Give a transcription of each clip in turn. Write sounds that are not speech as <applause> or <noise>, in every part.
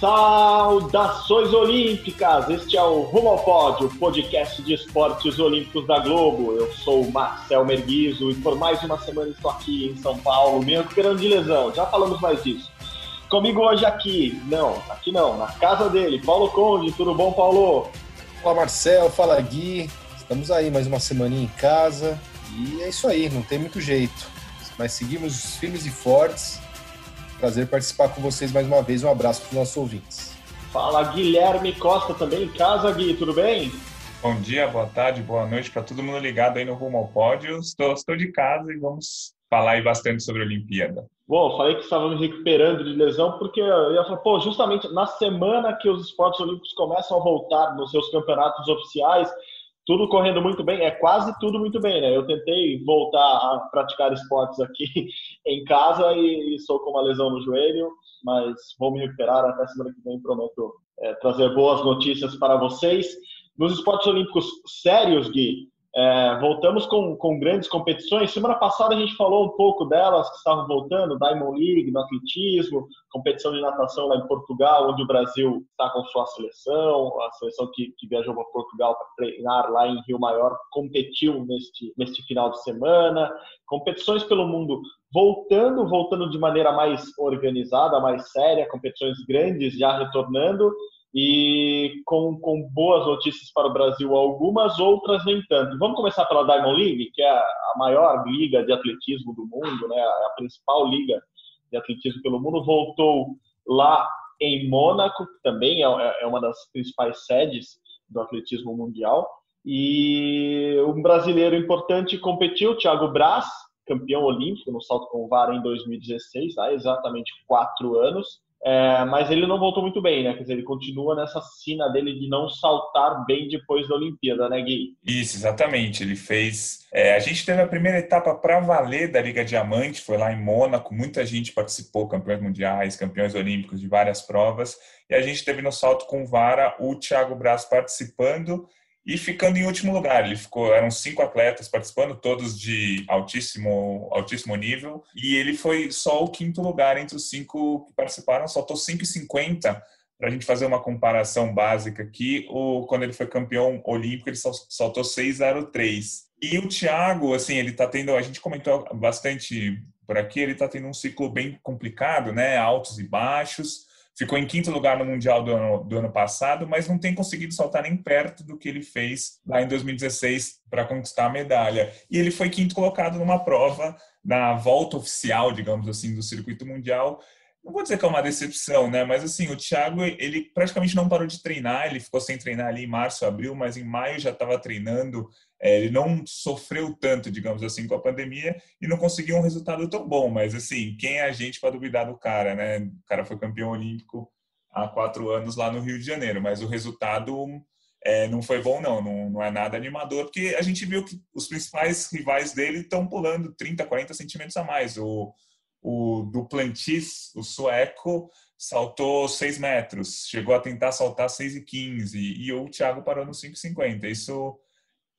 Saudações Olímpicas! Este é o Rumo ao Pódio, podcast de esportes olímpicos da Globo. Eu sou o Marcel Merguizo e por mais uma semana estou aqui em São Paulo, me recuperando de lesão. Já falamos mais disso. Comigo hoje aqui, não, aqui não, na casa dele, Paulo Conde. Tudo bom, Paulo? Fala Marcel, fala Gui. Estamos aí mais uma semaninha em casa e é isso aí, não tem muito jeito. Mas seguimos firmes e fortes Prazer participar com vocês mais uma vez. Um abraço para os nossos ouvintes. Fala Guilherme Costa também em casa, Gui, tudo bem? Bom dia, boa tarde, boa noite para todo mundo ligado aí no Rumo ao Pódio. Estou, estou de casa e vamos falar aí bastante sobre a Olimpíada. Bom, falei que estava me recuperando de lesão porque eu ia falar, pô, justamente na semana que os esportes olímpicos começam a voltar nos seus campeonatos oficiais, tudo correndo muito bem, é quase tudo muito bem, né? Eu tentei voltar a praticar esportes aqui <laughs> em casa e, sou com uma lesão no joelho, mas vou me recuperar até semana que vem, prometo é, trazer boas notícias para vocês. Nos esportes olímpicos sérios, Gui, é, voltamos com, com grandes competições. Semana passada a gente falou um pouco delas que estavam voltando, Diamond League, no atletismo, competição de natação lá em Portugal, onde o Brasil está com sua seleção, a seleção que, que viajou para Portugal para treinar lá em Rio Maior competiu neste, neste final de semana. Competições pelo mundo voltando, voltando de maneira mais organizada, mais séria, competições grandes já retornando e com, com boas notícias para o Brasil, algumas, outras nem tanto. Vamos começar pela Diamond League, que é a maior liga de atletismo do mundo, né? a principal liga de atletismo pelo mundo, voltou lá em Mônaco, que também é, é uma das principais sedes do atletismo mundial. E um brasileiro importante competiu, Thiago Braz, campeão olímpico no salto com vara em 2016, há exatamente quatro anos. É, mas ele não voltou muito bem, né? Quer dizer, ele continua nessa sina dele de não saltar bem depois da Olimpíada, né, Gui? Isso, exatamente. Ele fez. É, a gente teve a primeira etapa para valer da Liga Diamante, foi lá em Mônaco. Muita gente participou, campeões mundiais, campeões olímpicos de várias provas. E a gente teve no salto com vara o Thiago Braz participando e ficando em último lugar. Ele ficou, eram cinco atletas participando, todos de altíssimo, altíssimo nível, e ele foi só o quinto lugar entre os cinco que participaram, saltou 5,50 para a gente fazer uma comparação básica aqui, o, quando ele foi campeão olímpico, ele saltou 6,03. E o Thiago, assim, ele está tendo, a gente comentou bastante por aqui, ele está tendo um ciclo bem complicado, né? Altos e baixos ficou em quinto lugar no Mundial do ano, do ano passado, mas não tem conseguido saltar nem perto do que ele fez lá em 2016 para conquistar a medalha. E ele foi quinto colocado numa prova na volta oficial, digamos assim, do circuito mundial. Não vou dizer que é uma decepção, né? Mas assim, o Thiago, ele praticamente não parou de treinar, ele ficou sem treinar ali em março, abril, mas em maio já estava treinando é, ele não sofreu tanto, digamos assim, com a pandemia e não conseguiu um resultado tão bom. Mas, assim, quem é a gente para duvidar do cara, né? O cara foi campeão olímpico há quatro anos lá no Rio de Janeiro, mas o resultado é, não foi bom, não. não. Não é nada animador, porque a gente viu que os principais rivais dele estão pulando 30, 40 centímetros a mais. O, o Duplantis, o sueco, saltou 6 metros, chegou a tentar saltar 6,15 e, e o Thiago parou no 5,50. Isso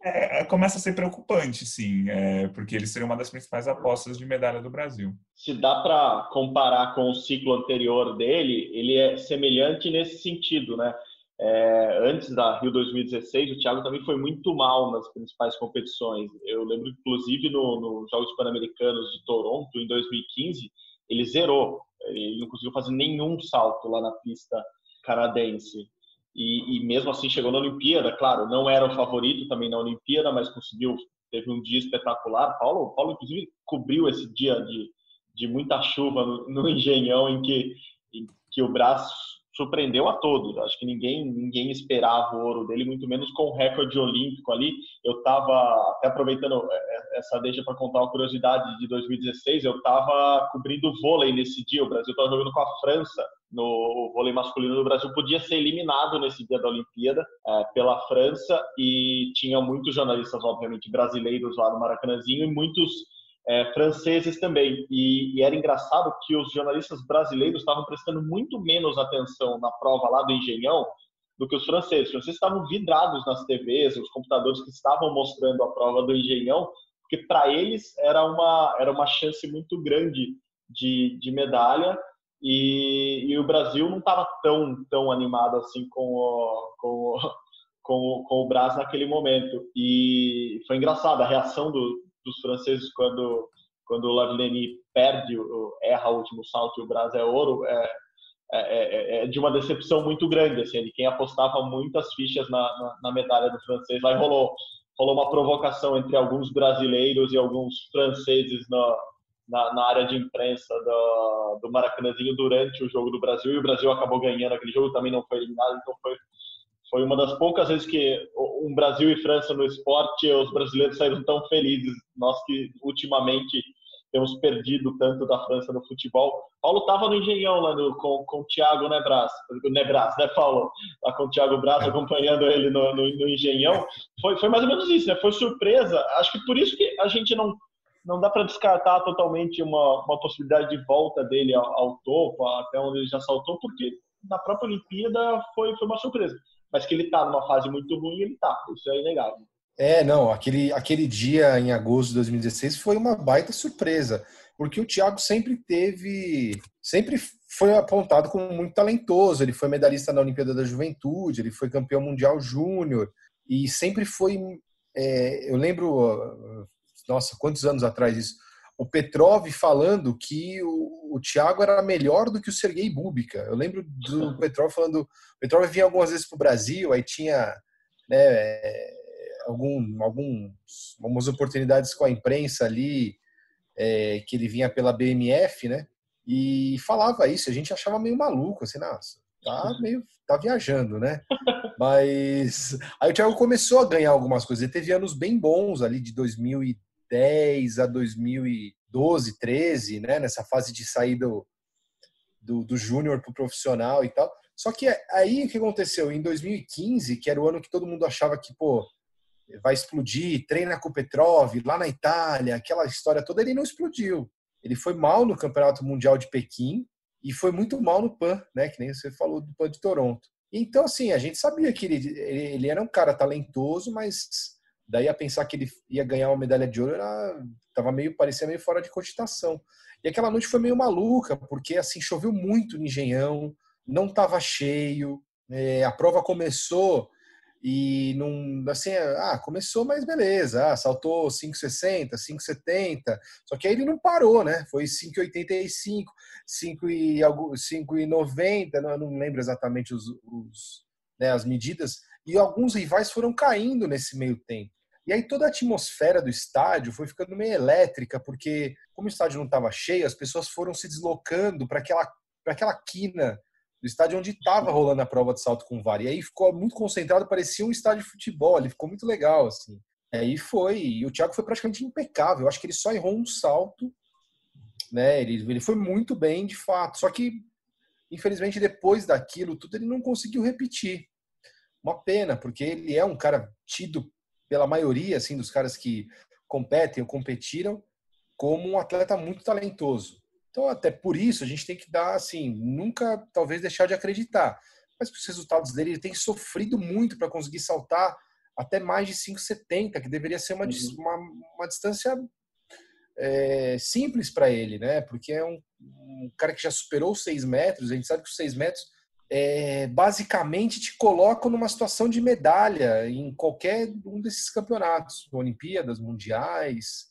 é, é, começa a ser preocupante, sim, é, porque ele seria uma das principais apostas de medalha do Brasil. Se dá para comparar com o ciclo anterior dele, ele é semelhante nesse sentido, né? É, antes da Rio 2016, o Thiago também foi muito mal nas principais competições. Eu lembro, inclusive, nos no Jogos Pan-Americanos de Toronto, em 2015, ele zerou. Ele não conseguiu fazer nenhum salto lá na pista canadense. E, e, mesmo assim chegou na Olimpíada, claro, não era o favorito também na Olimpíada, mas conseguiu, teve um dia espetacular. Paulo, Paulo inclusive cobriu esse dia de, de muita chuva no, no Engenhão em que, em que o braço surpreendeu a todos. Acho que ninguém ninguém esperava o ouro dele, muito menos com o recorde olímpico ali. Eu estava até aproveitando é, é, essa deixa para contar uma curiosidade de 2016. Eu estava cobrindo vôlei nesse dia. O Brasil estava jogando com a França no vôlei masculino do Brasil podia ser eliminado nesse dia da Olimpíada é, pela França e tinha muitos jornalistas, obviamente, brasileiros lá no Maracanãzinho e muitos é, franceses também. E, e, era engraçado que os jornalistas brasileiros estavam prestando muito menos atenção na prova lá do Engenhão do que os franceses. Os franceses estavam vidrados nas TVs, os computadores que estavam mostrando a prova do Engenhão, porque para eles era uma, era uma chance muito grande de, de medalha. E, e o Brasil não estava tão, tão animado assim com o, com, o, <laughs> com, o, com o Brás naquele momento. E foi engraçado a reação do, dos franceses quando quando o Lavillenie perde, erra o último salto e o Brás é ouro, é, é, é, é, de uma decepção muito grande. Assim, quem apostava muitas fichas na, na, na medalha do francês. Aí rolou, rolou uma provocação entre alguns brasileiros e alguns franceses na, na, na área de imprensa do, do Maracanãzinho durante o jogo do Brasil. E o Brasil acabou ganhando aquele jogo, também não foi eliminado, então foi foi uma das poucas vezes que um Brasil e França no esporte, os brasileiros saíram tão felizes. Nós que ultimamente temos perdido tanto da França no futebol. Paulo estava no Engenhão lá no, com, com o Thiago Nebras, Nebras, né, Paulo? Lá com o Thiago Braz, acompanhando ele no, no, no, Engenhão. Foi, foi mais ou menos isso, né? Foi surpresa. Acho que por isso que a gente não, não dá para descartar totalmente uma, uma possibilidade de volta dele ao, ao topo, até onde ele já saltou, porque na própria Olimpíada foi, foi uma surpresa mas que ele está numa fase muito ruim, ele está. Isso é inegável. É, não, aquele, aquele dia em agosto de 2016 foi uma baita surpresa, porque o Thiago sempre teve, sempre foi apontado como muito talentoso, ele foi medalhista na Olimpíada da Juventude, ele foi campeão mundial júnior, e sempre foi, é, eu lembro, nossa, quantos anos atrás isso, o Petrov falando que o, o Thiago era melhor do que o Sergei Bubika. Eu lembro do <laughs> Petrov falando. O Petrov vinha algumas vezes para o Brasil, aí tinha né, algum, alguns, algumas oportunidades com a imprensa ali, é, que ele vinha pela BMF, né? E falava isso, a gente achava meio maluco, assim, nossa, tá meio, tá viajando, né? <laughs> Mas aí o Thiago começou a ganhar algumas coisas, ele teve anos bem bons ali de 2010 2010 a 2012, 13, né? Nessa fase de sair do, do, do júnior para o profissional e tal. Só que aí o que aconteceu? Em 2015, que era o ano que todo mundo achava que, pô, vai explodir, treina com o Petrov, lá na Itália, aquela história toda, ele não explodiu. Ele foi mal no Campeonato Mundial de Pequim e foi muito mal no PAN, né? Que nem você falou do PAN de Toronto. Então, assim, a gente sabia que ele, ele era um cara talentoso, mas Daí a pensar que ele ia ganhar uma medalha de ouro era tava meio parecia meio fora de cogitação. E aquela noite foi meio maluca, porque assim choveu muito no Engenhão, não estava cheio, é, a prova começou e não assim, ah, começou, mas beleza, ah, saltou 5,60, 5,70, só que aí ele não parou, né? Foi 5,85, 5,90, não, não lembro exatamente os, os né, as medidas, e alguns rivais foram caindo nesse meio tempo. E aí toda a atmosfera do estádio foi ficando meio elétrica, porque como o estádio não estava cheio, as pessoas foram se deslocando para aquela, aquela quina do estádio onde estava rolando a prova de salto com vara. E aí ficou muito concentrado, parecia um estádio de futebol, ele ficou muito legal, assim. E aí foi, e o Thiago foi praticamente impecável. Eu acho que ele só errou um salto, né? Ele, ele foi muito bem, de fato. Só que, infelizmente, depois daquilo tudo, ele não conseguiu repetir. Uma pena, porque ele é um cara tido pela maioria assim dos caras que competem ou competiram como um atleta muito talentoso. Então, até por isso, a gente tem que dar, assim, nunca talvez deixar de acreditar. Mas os resultados dele, ele tem sofrido muito para conseguir saltar até mais de 5,70, que deveria ser uma, uhum. uma, uma distância é, simples para ele, né? Porque é um, um, cara que já superou os 6 metros, a gente sabe que os 6 metros é, basicamente te colocam numa situação de medalha em qualquer um desses campeonatos, Olimpíadas, Mundiais,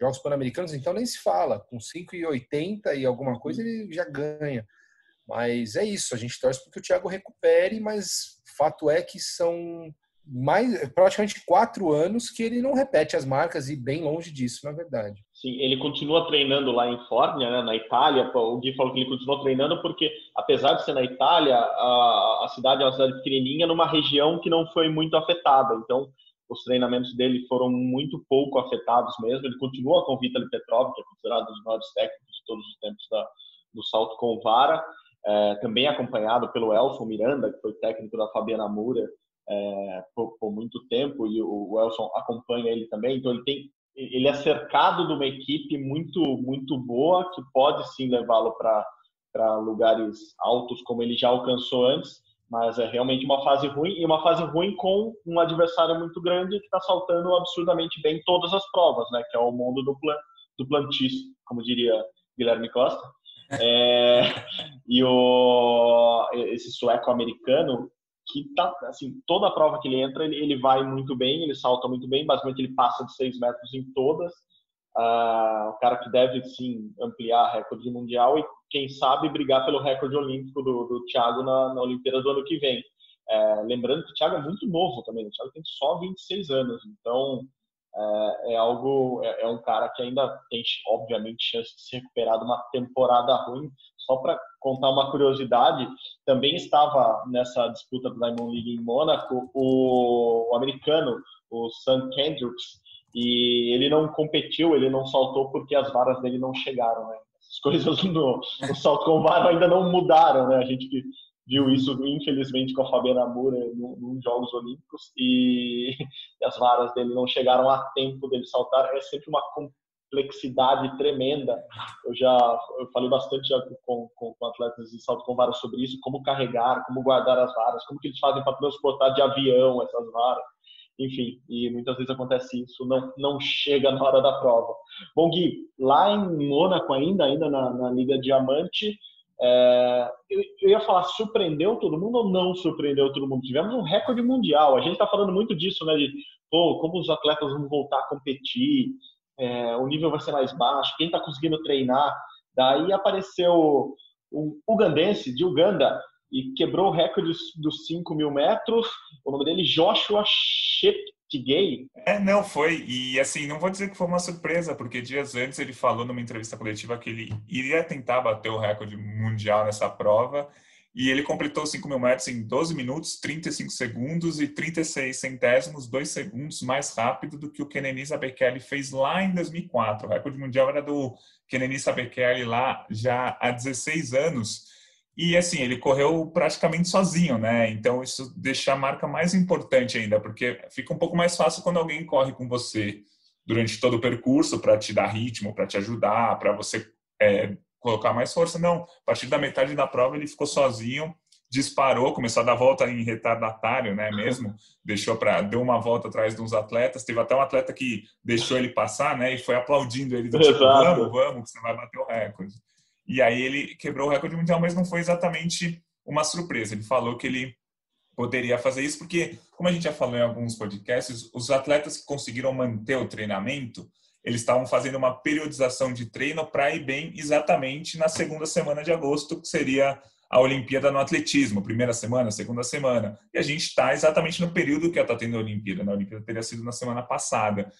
Jogos Pan-Americanos, então nem se fala. Com 5,80 e alguma coisa ele já ganha. Mas é isso, a gente torce para que o Thiago recupere, mas fato é que são mais praticamente quatro anos que ele não repete as marcas e bem longe disso, na verdade. Sim, ele continua treinando lá em Fórnia, né, na Itália. O Gui falou que ele continua treinando porque, apesar de ser na Itália, a, a cidade é uma cidade pequenininha numa região que não foi muito afetada. Então, os treinamentos dele foram muito pouco afetados mesmo. Ele continua com o Vitaly Petrov, que é considerado um dos maiores técnicos de todos os tempos da, do salto com vara. É, também acompanhado pelo Elson Miranda, que foi técnico da Fabiana Moura é, por, por, muito tempo, e o, o Elson acompanha ele também. Então, ele tem ele é cercado de uma equipe muito muito boa que pode sim levá-lo para para lugares altos como ele já alcançou antes, mas é realmente uma fase ruim e uma fase ruim com um adversário muito grande que está saltando absurdamente bem todas as provas, né? Que é o mundo do, plan, do plantis, como diria Guilherme Costa. É, <laughs> e o, esse sueco-americano que tá assim toda a prova que ele entra ele, ele vai muito bem, ele salta muito bem, basicamente ele passa de 6 metros em todas uh, o cara que deve sim ampliar recorde mundial e quem sabe brigar pelo recorde olímpico do, do Thiago na, na Olimpíada do ano que vem. É, lembrando que o Thiago é muito novo também, o Thiago tem só 26 anos, então é, é algo, é, é, um cara que ainda tem, obviamente, chance de se recuperar de uma temporada ruim. Só para contar uma curiosidade, também estava nessa disputa do Diamond League em Mônaco o, o americano, o Sam Kendricks, e ele não competiu, ele não saltou porque as varas dele não chegaram, né? As <laughs> coisas no, no salto com vara ainda não mudaram, né? A gente viu isso, infelizmente, com a Fabiana Moura nos Jogos Olímpicos e, <laughs> e, as varas dele não chegaram a tempo dele saltar. É sempre uma complexidade tremenda. Eu já eu falei bastante já com, com, com atletas de salto com varas sobre isso, como carregar, como guardar as varas, como que eles fazem para transportar de avião essas varas enfim, e muitas vezes acontece isso, não, não chega na hora da prova. Bom, Gui, lá em Mônaco ainda, ainda na, na Liga Diamante, é, eu, eu, ia falar, surpreendeu todo mundo ou não surpreendeu todo mundo? Tivemos um recorde mundial, a gente está falando muito disso, né, de pô, como os atletas vão voltar a competir, é, o nível vai ser mais baixo, quem está conseguindo treinar, daí apareceu um ugandense de Uganda, e quebrou o recorde dos 5 mil metros. O nome dele Joshua Cheptegei. É, não foi. E assim, não vou dizer que foi uma surpresa, porque dias antes ele falou numa entrevista coletiva que ele iria tentar bater o recorde mundial nessa prova. E ele completou 5 mil metros em 12 minutos, 35 segundos e 36 centésimos, 2 segundos mais rápido do que o Kenenisa Bekele fez lá em 2004. O recorde mundial era do Kenenisa Bekele lá já há 16 anos. E assim, ele correu praticamente sozinho, né? Então isso deixa a marca mais importante ainda, porque fica um pouco mais fácil quando alguém corre com você durante todo o percurso para te dar ritmo, para te ajudar, para você é, colocar mais força. Não, a partir da metade da prova ele ficou sozinho, disparou, começou a dar volta em retardatário, né? Mesmo deixou para deu uma volta atrás de uns atletas. Teve até um atleta que deixou ele passar, né? E foi aplaudindo ele, do tipo, vamos, vamos, que você vai bater o recorde. E aí ele quebrou o recorde mundial, mas não foi exatamente uma surpresa. Ele falou que ele poderia fazer isso porque, como a gente já falou em alguns podcasts, os atletas que conseguiram manter o treinamento, eles estavam fazendo uma periodização de treino para ir bem exatamente na segunda semana de agosto, que seria a Olimpíada no atletismo, primeira semana, segunda semana. E a gente está exatamente no período que está tendo a Olimpíada. Né? A Olimpíada teria sido na semana passada.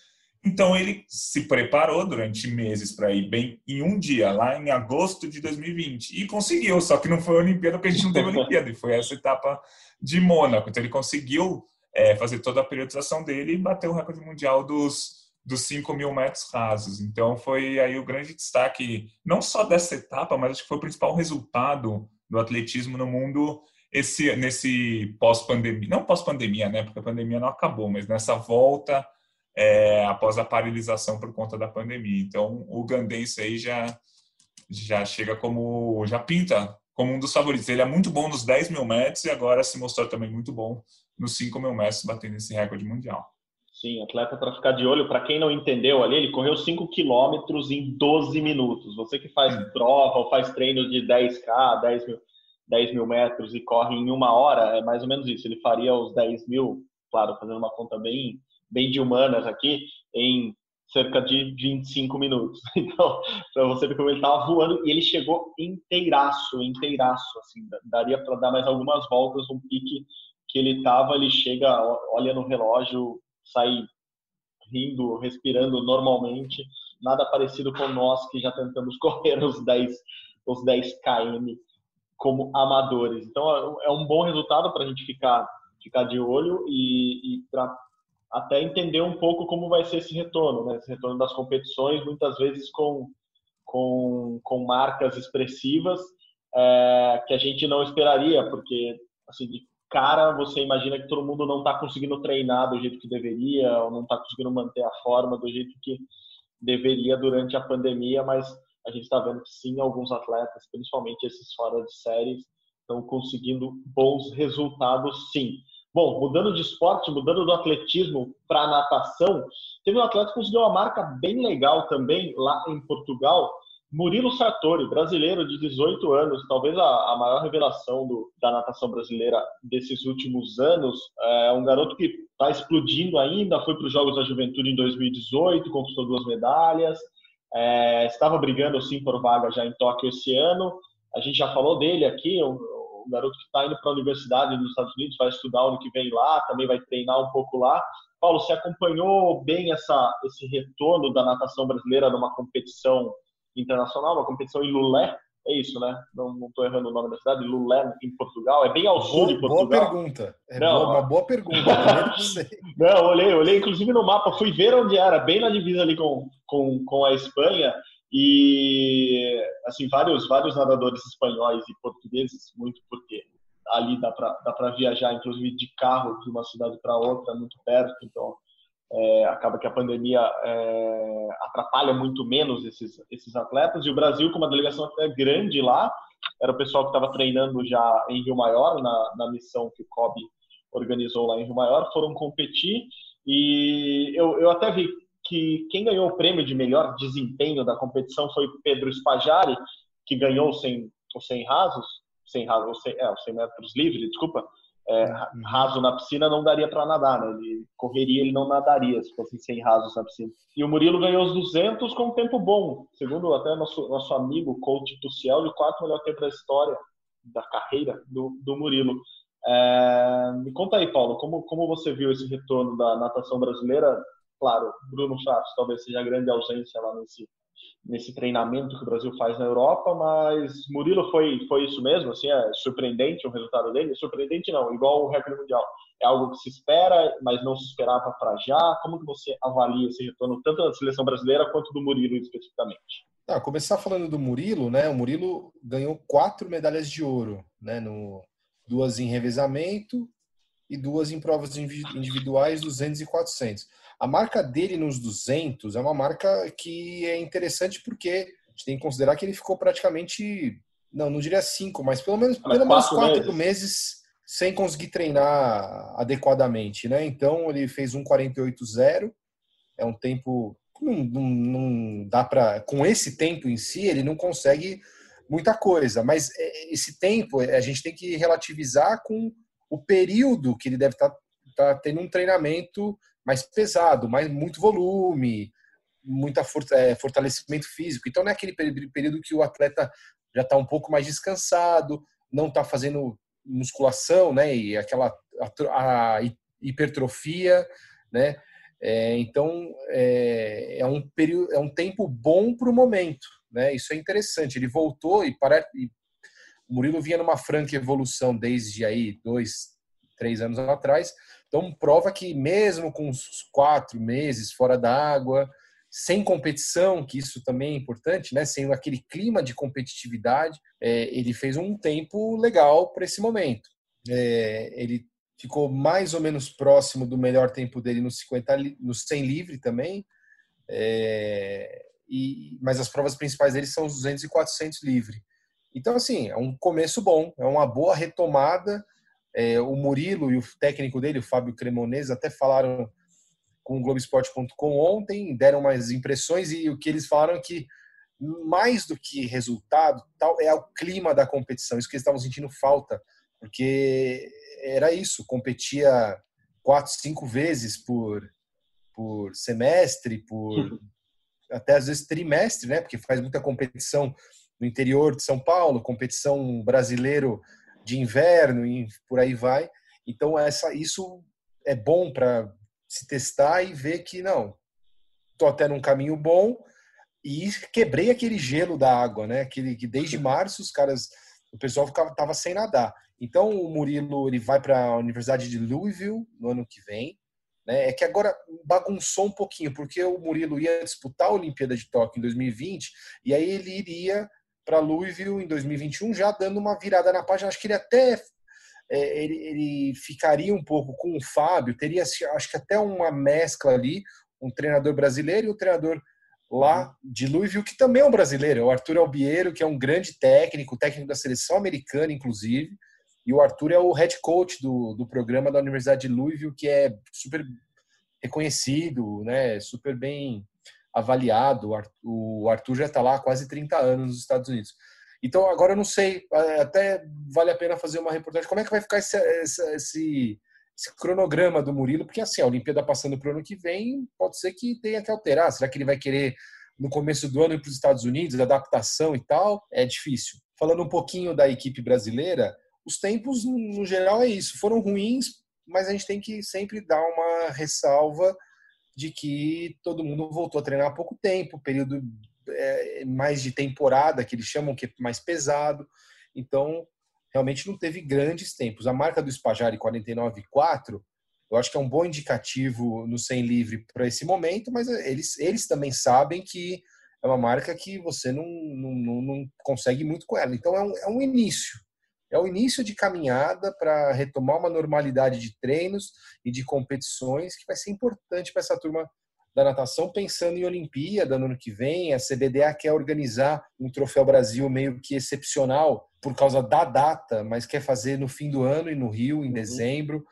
Então ele se preparou durante meses para ir bem em um dia, lá em agosto de 2020, e conseguiu, só que não foi a Olimpíada porque a gente não teve Olimpíada, e foi essa etapa de Mônaco. Então ele conseguiu é, fazer toda a periodização dele e bater o recorde mundial dos, dos 5 mil metros rasos. Então foi aí o grande destaque, não só dessa etapa, mas acho que foi o principal resultado do atletismo no mundo esse, nesse pós-pandemia, não pós-pandemia, né, porque a pandemia não acabou, mas nessa volta é, após a paralisação por conta da pandemia. Então, o Gandense aí já, já chega como, já pinta como um dos favoritos. Ele é muito bom nos 10 mil metros e agora se mostrou também muito bom nos 5 mil metros, batendo esse recorde mundial. Sim, atleta para ficar de olho. Para quem não entendeu ali, ele correu 5 quilômetros em 12 minutos. Você que faz prova ou faz treino de 10K, 10 mil, 10 mil metros e corre em uma hora, é mais ou menos isso. Ele faria os 10 mil, claro, fazendo uma conta bem bem de humanas aqui, em cerca de 25 minutos. <laughs> Então, para você ver como ele estava voando, e ele chegou inteiraço, inteiraço, assim, daria para dar mais algumas voltas, um pique que ele estava, ele chega, olha no relógio, sai rindo, respirando normalmente, nada parecido com nós que já tentamos <laughs> correr os 10, os 10 km como amadores. Então, é um bom resultado para a gente ficar, ficar de olho e, e para até entender um pouco como vai ser esse retorno, né? esse retorno das competições, muitas vezes com, com, com marcas expressivas é, que a gente não esperaria, porque assim, cara, você imagina que todo mundo não está conseguindo treinar do jeito que deveria, ou não está conseguindo manter a forma do jeito que deveria durante a pandemia, mas a gente está vendo que sim, alguns atletas, principalmente esses fora de séries, estão conseguindo bons resultados sim. Bom, mudando de esporte, mudando do atletismo para natação, teve um atleta que conseguiu uma marca bem legal também lá em Portugal, Murilo Sartori, brasileiro de 18 anos, talvez a, a maior revelação do, da natação brasileira desses últimos anos. É um garoto que está explodindo ainda, foi para os Jogos da Juventude em 2018, conquistou duas medalhas, é, estava brigando sim por vaga já em Tóquio esse ano. A gente já falou dele aqui, um, um garoto que está indo para a universidade nos Estados Unidos, vai estudar ano que vem lá, também vai treinar um pouco lá. Paulo, você acompanhou bem essa, esse retorno da natação brasileira numa competição internacional, uma competição em Lulé, é isso, né? Não estou errando o nome da cidade, Lulé, em Portugal. É bem ao sul de Portugal. Boa pergunta. É não, boa, uma boa pergunta. não, <laughs> olhei, olhei inclusive no mapa, fui ver onde era, bem na divisa ali com, com, com a Espanha. E, assim, vários, vários nadadores espanhóis e portugueses, muito porque ali dá para viajar, inclusive de carro, de uma cidade para outra, muito perto. Então, é, acaba que a pandemia é, atrapalha muito menos esses, esses atletas. E o Brasil, com uma delegação até grande lá, era o pessoal que estava treinando já em Rio Maior, na, na missão que o COB organizou lá em Rio Maior, foram competir. E eu, eu até vi que quem ganhou o prêmio de melhor desempenho da competição foi Pedro Spajari, que ganhou 100, os 100 rasos, 100, rasos, 100, é, os 100 metros livres, desculpa, é, uhum. raso na piscina não daria para nadar, né? Ele correria, ele não nadaria se fosse sem rasos na piscina. E o Murilo ganhou os 200 com um tempo bom, segundo até nosso nosso amigo coach Tuciel, de quarto melhor tempo da história da carreira do, do Murilo. É, me conta aí, Paulo, como como você viu esse retorno da natação brasileira? Claro, Bruno Chaves talvez seja a grande ausência lá nesse nesse treinamento que o Brasil faz na Europa, mas Murilo foi foi isso mesmo, assim, é surpreendente o resultado dele, surpreendente não, igual o recorde mundial, é algo que se espera, mas não se esperava para já. Como que você avalia esse retorno tanto da seleção brasileira quanto do Murilo especificamente? Ah, começar falando do Murilo, né? O Murilo ganhou quatro medalhas de ouro, né? No, duas em revezamento e duas em provas individuais, 200 e 400. A marca dele nos 200 é uma marca que é interessante porque a gente tem que considerar que ele ficou praticamente, não, não diria cinco, mas pelo menos, mas pelo menos quatro meses. meses sem conseguir treinar adequadamente, né? Então ele fez um 48,0, é um tempo não, não, não dá para com esse tempo em si ele não consegue muita coisa, mas é, esse tempo a gente tem que relativizar com o período que ele deve estar tá, tá tendo um treinamento mais pesado, mais muito volume, muita é, fortalecimento físico. Então não é aquele período que o atleta já está um pouco mais descansado, não está fazendo musculação, né? E aquela a, a hipertrofia, né? É, então é, é, um período, é um tempo bom para o momento, né? Isso é interessante. Ele voltou e, para, e o Murilo vinha numa franca evolução desde aí dois, três anos atrás então, prova que mesmo com os quatro meses fora da água, sem competição, que isso também é importante, né? sem aquele clima de competitividade, é, ele fez um tempo legal para esse momento. É, ele ficou mais ou menos próximo do melhor tempo dele no 50, no 100 livre também, é, e, mas as provas principais dele são os 200 e 400 livre. Então, assim, é um começo bom, é uma boa retomada é, o Murilo e o técnico dele, o Fábio Cremonese, até falaram com o Globoesporte.com ontem, deram umas impressões e o que eles falaram é que mais do que resultado, tal é o clima da competição, isso que eles estavam sentindo falta, porque era isso, competia quatro, cinco vezes por, por semestre, por uhum. até às vezes trimestre, né? Porque faz muita competição no interior de São Paulo, competição brasileiro de inverno e por aí vai. Então essa isso é bom para se testar e ver que não, tô até num caminho bom e quebrei aquele gelo da água, né? Aquele que desde março os caras, o pessoal ficava tava sem nadar. Então o Murilo ele vai para a Universidade de Louisville no ano que vem. Né? É que agora bagunçou um pouquinho, porque o Murilo ia disputar a Olimpíada de Tóquio em 2020 e aí ele iria para Louisville em 2021, já dando uma virada na página. Acho que ele até é, ele, ele, ficaria um pouco com o Fábio, teria acho que até uma mescla ali, um treinador brasileiro e um treinador lá de Louisville, que também é um brasileiro, é o Arthur Albiero, que é um grande técnico, técnico da seleção americana, inclusive, e o Arthur é o head coach do, do programa da Universidade de Louisville, que é super reconhecido, né, super bem avaliado. O Arthur já está lá há quase 30 anos nos Estados Unidos. Então, agora eu não sei, até vale a pena fazer uma reportagem. Como é que vai ficar esse, esse, esse cronograma do Murilo? Porque, assim, a Olimpíada passando para o ano que vem, pode ser que tenha que alterar. Será que ele vai querer, no começo do ano, ir para os Estados Unidos, adaptação e tal? É difícil. Falando um pouquinho da equipe brasileira, os tempos, no geral, é isso. Foram ruins, mas a gente tem que sempre dar uma ressalva de que todo mundo voltou a treinar há pouco tempo, período é, mais de temporada, que eles chamam que é mais pesado. Então, realmente não teve grandes tempos. A marca do Spajari 49,4, eu acho que é um bom indicativo no 100 livre para esse momento, mas eles, eles também sabem que é uma marca que você não, não, não consegue muito com ela. Então, é um, é um início. É o início de caminhada para retomar uma normalidade de treinos e de competições que vai ser importante para essa turma da natação, pensando em Olimpíada no ano que vem. A CBDA quer organizar um Troféu Brasil meio que excepcional por causa da data, mas quer fazer no fim do ano e no Rio, em uhum. dezembro.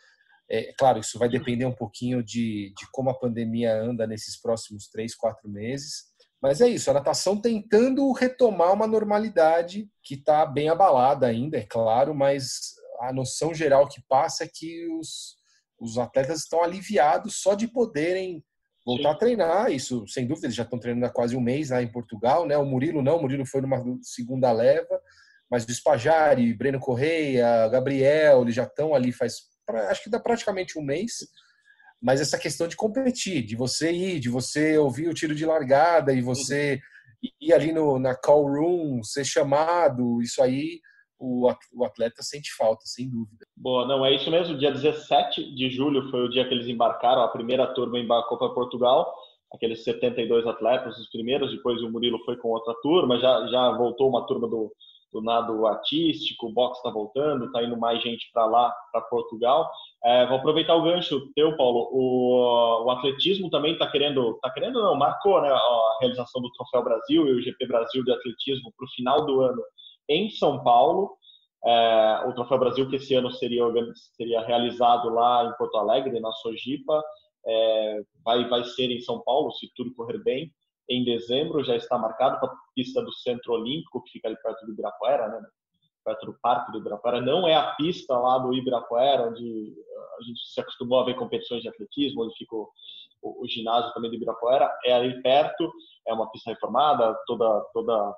É, claro, isso vai depender um pouquinho de, de como a pandemia anda nesses próximos três, quatro meses. Mas é isso, a natação tentando retomar uma normalidade que está bem abalada ainda, é claro, mas a noção geral que passa é que os, os atletas estão aliviados só de poderem voltar Sim. a treinar. Isso, sem dúvida, eles já estão treinando há quase um mês lá em Portugal, né? O Murilo não, o Murilo foi numa segunda leva, mas o Spajari, Breno Correia, Gabriel, eles já estão ali faz, acho que dá praticamente um mês. Mas essa questão de competir, de você ir, de você ouvir o tiro de largada e você ir ali no, na call room, ser chamado, isso aí o atleta sente falta, sem dúvida. Boa, não, é isso mesmo. Dia 17 de julho foi o dia que eles embarcaram, a primeira turma embarcou para Portugal, aqueles 72 atletas, os primeiros, depois o Murilo foi com outra turma, já, já voltou uma turma do, do nado artístico, o boxe está voltando, está indo mais gente para lá, para Portugal. É, vou aproveitar o gancho teu, Paulo. O, o atletismo também está querendo, tá querendo não, marcou né, a realização do Troféu Brasil e o GP Brasil de atletismo para o final do ano em São Paulo. É, o Troféu Brasil, que esse ano seria, seria realizado lá em Porto Alegre, na Sojipa, é, vai, vai ser em São Paulo, se tudo correr bem. Em dezembro já está marcado para a pista do Centro Olímpico, que fica ali perto do Ibirapuera, né? Perto do Parque do Ibirapuera. Não é a pista lá do Ibirapuera, onde a gente se acostumou a ver competições de atletismo, onde fica o, o, o ginásio também do Ibirapuera. É ali perto, é uma pista reformada, toda, toda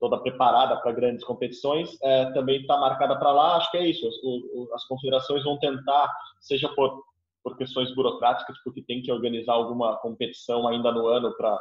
toda preparada para grandes competições, é, também está marcada para lá. Acho que é isso. O, o, as confederações vão tentar, seja por, por questões burocráticas, porque tem que organizar alguma competição ainda no ano para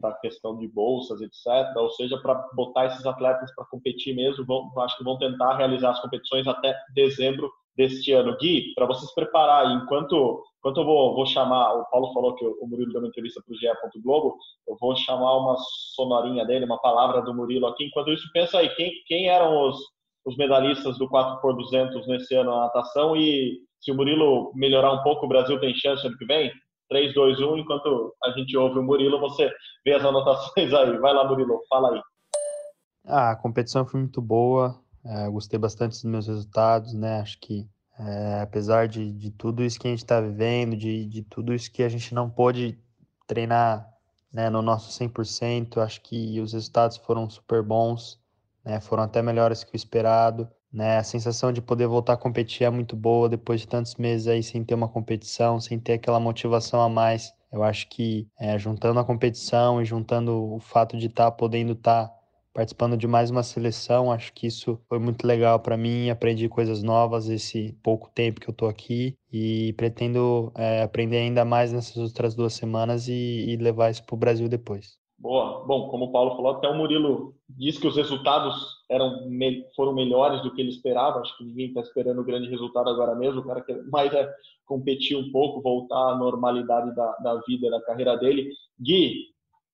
para a questão de bolsas, etc., ou seja, para botar esses atletas para competir mesmo, vão, acho que vão tentar realizar as competições até dezembro deste ano. Gui, para você se preparar, enquanto, enquanto eu vou, vou chamar, o Paulo falou que o Murilo deu uma entrevista para o GE. Globo, eu vou chamar uma sonorinha dele, uma palavra do Murilo aqui. Enquanto isso, pensa aí, quem, quem eram os, os medalhistas do 4 por 200 nesse ano na natação e se o Murilo melhorar um pouco, o Brasil tem chance ano que vem? 3, 2, 1, enquanto a gente ouve o Murilo, você vê as anotações aí. Vai lá, Murilo, fala aí. Ah, a competição foi muito boa, é, gostei bastante dos meus resultados, né? Acho que é, apesar de, de tudo isso que a gente está vivendo, de, de tudo isso que a gente não pôde treinar né, no nosso 100%, acho que os resultados foram super bons, né? Foram até melhores que o esperado. Né? A sensação de poder voltar a competir é muito boa depois de tantos meses aí sem ter uma competição, sem ter aquela motivação a mais. Eu acho que é, juntando a competição e juntando o fato de estar tá podendo estar tá participando de mais uma seleção. Acho que isso foi muito legal para mim. Aprendi coisas novas esse pouco tempo que eu estou aqui e pretendo é, aprender ainda mais nessas outras duas semanas e, e levar isso para o Brasil depois. Boa. Bom, como o Paulo falou, até o Murilo disse que os resultados eram foram melhores do que ele esperava. Acho que ninguém está esperando o grande resultado agora mesmo. O cara quer mais é competir um pouco, voltar à normalidade da, da vida, da carreira dele. Gui,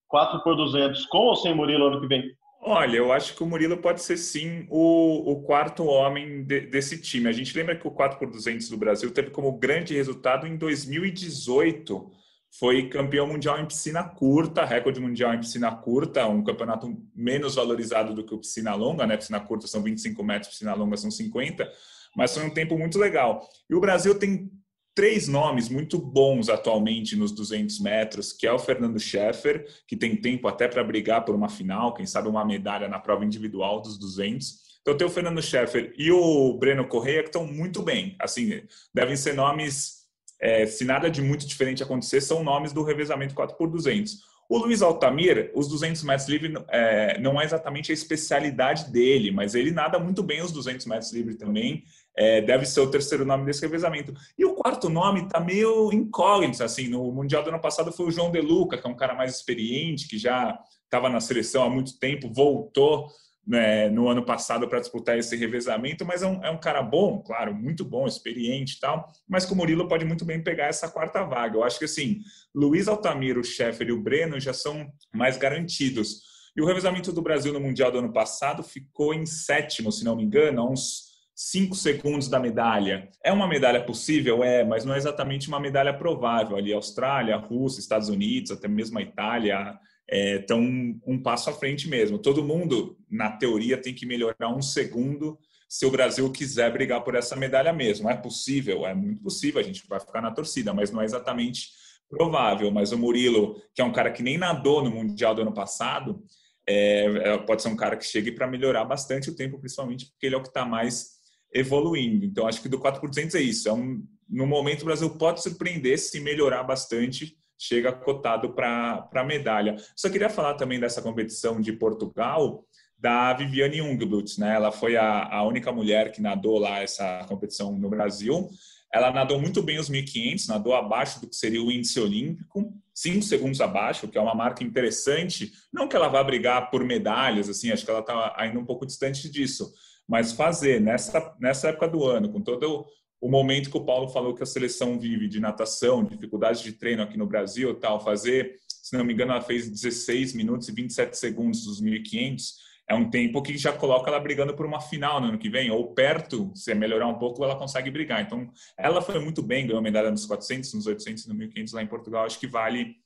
4 por 200, com ou sem Murilo ano que vem? Olha, eu acho que o Murilo pode ser sim o, o quarto homem de, desse time. A gente lembra que o 4 por 200 do Brasil teve como grande resultado em 2018. Foi campeão mundial em piscina curta, recorde mundial em piscina curta, um campeonato menos valorizado do que o piscina longa, né? Piscina curta são 25 metros, piscina longa são 50, mas foi um tempo muito legal. E o Brasil tem três nomes muito bons atualmente nos 200 metros, que é o Fernando Scheffer, que tem tempo até para brigar por uma final, quem sabe uma medalha na prova individual dos 200. Então tem o Fernando Scheffer e o Breno Correia que estão muito bem. Assim, devem ser nomes, é, se nada de muito diferente acontecer, são nomes do revezamento 4 por 200. O Luiz Altamir, os 200 metros livre é, não é exatamente a especialidade dele, mas ele nada muito bem os 200 metros livre também. É, deve ser o terceiro nome desse revezamento. E o quarto nome está meio incógnito. Assim, no Mundial do ano passado foi o João De Luca, que é um cara mais experiente, que já estava na seleção há muito tempo, voltou né, no ano passado para disputar esse revezamento, mas é um, é um, cara bom, claro, muito bom, experiente e tal, mas que o Murilo pode muito bem pegar essa quarta vaga. Eu acho que assim, Luiz Altamiro, Sheffer e o Breno já são mais garantidos. E o revezamento do Brasil no Mundial do ano passado ficou em sétimo, se não me engano, a uns cinco segundos da medalha. É uma medalha possível? É, mas não é exatamente uma medalha provável. Ali, Austrália, Rússia, Estados Unidos, até mesmo a Itália, estão é, um, passo à frente mesmo. Todo mundo, na teoria, tem que melhorar um segundo se o Brasil quiser brigar por essa medalha mesmo. É possível, é muito possível, a gente vai ficar na torcida, mas não é exatamente provável. Mas o Murilo, que é um cara que nem nadou no Mundial do ano passado, é, é pode ser um cara que chegue para melhorar bastante o tempo, principalmente porque ele é o que está mais evoluindo. Então, acho que do 4 por 200 é isso. É um, no momento, o Brasil pode surpreender se melhorar bastante chega cotado para a medalha. Só queria falar também dessa competição de Portugal, da Viviane Jungblut, né? Ela foi a, a única mulher que nadou lá essa competição no Brasil. Ela nadou muito bem os 1.500, nadou abaixo do que seria o índice olímpico, cinco segundos abaixo, que é uma marca interessante. Não que ela vá brigar por medalhas, assim, acho que ela está ainda um pouco distante disso. Mas fazer nessa, nessa época do ano, com todo o momento que o Paulo falou que a seleção vive de natação, dificuldades de treino aqui no Brasil, tal, fazer, se não me engano, ela fez 16 minutos e 27 segundos dos 1.500, é um tempo que já coloca ela brigando por uma final no ano que vem, ou perto, se melhorar um pouco, ela consegue brigar. Então, ela foi muito bem, ganhou medalha nos 400, nos 800 e no 1.500 lá em Portugal. Acho que vale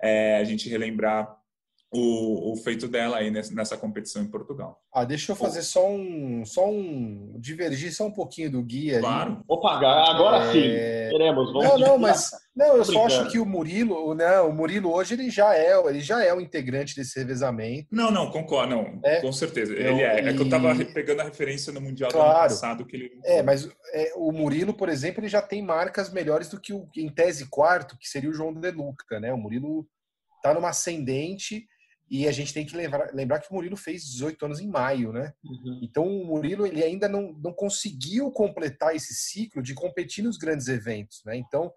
é, a gente relembrar o, o, feito dela aí nessa, nessa, competição em Portugal. Ah, deixa eu fazer só um, só um divergir só um pouquinho do guia. Claro. Ali. Opa, agora é... sim. Queremos. Vamos não, não, mas não, eu só acho que o Murilo, né, o Murilo hoje ele já é, ele já é um integrante desse revezamento. Não, não, concordo, não, é? com certeza. Ele é. E... É que eu tava pegando a referência no mundial claro. do ano passado que ele. É, mas é, o Murilo, por exemplo, ele já tem marcas melhores do que o em tese quarto, que seria o João de Luca, né? O Murilo tá numa ascendente e a gente tem que lembrar, lembrar que o Murilo fez 18 anos em maio, né? Uhum. Então o Murilo ele ainda não, não conseguiu completar esse ciclo de competir nos grandes eventos, né? Então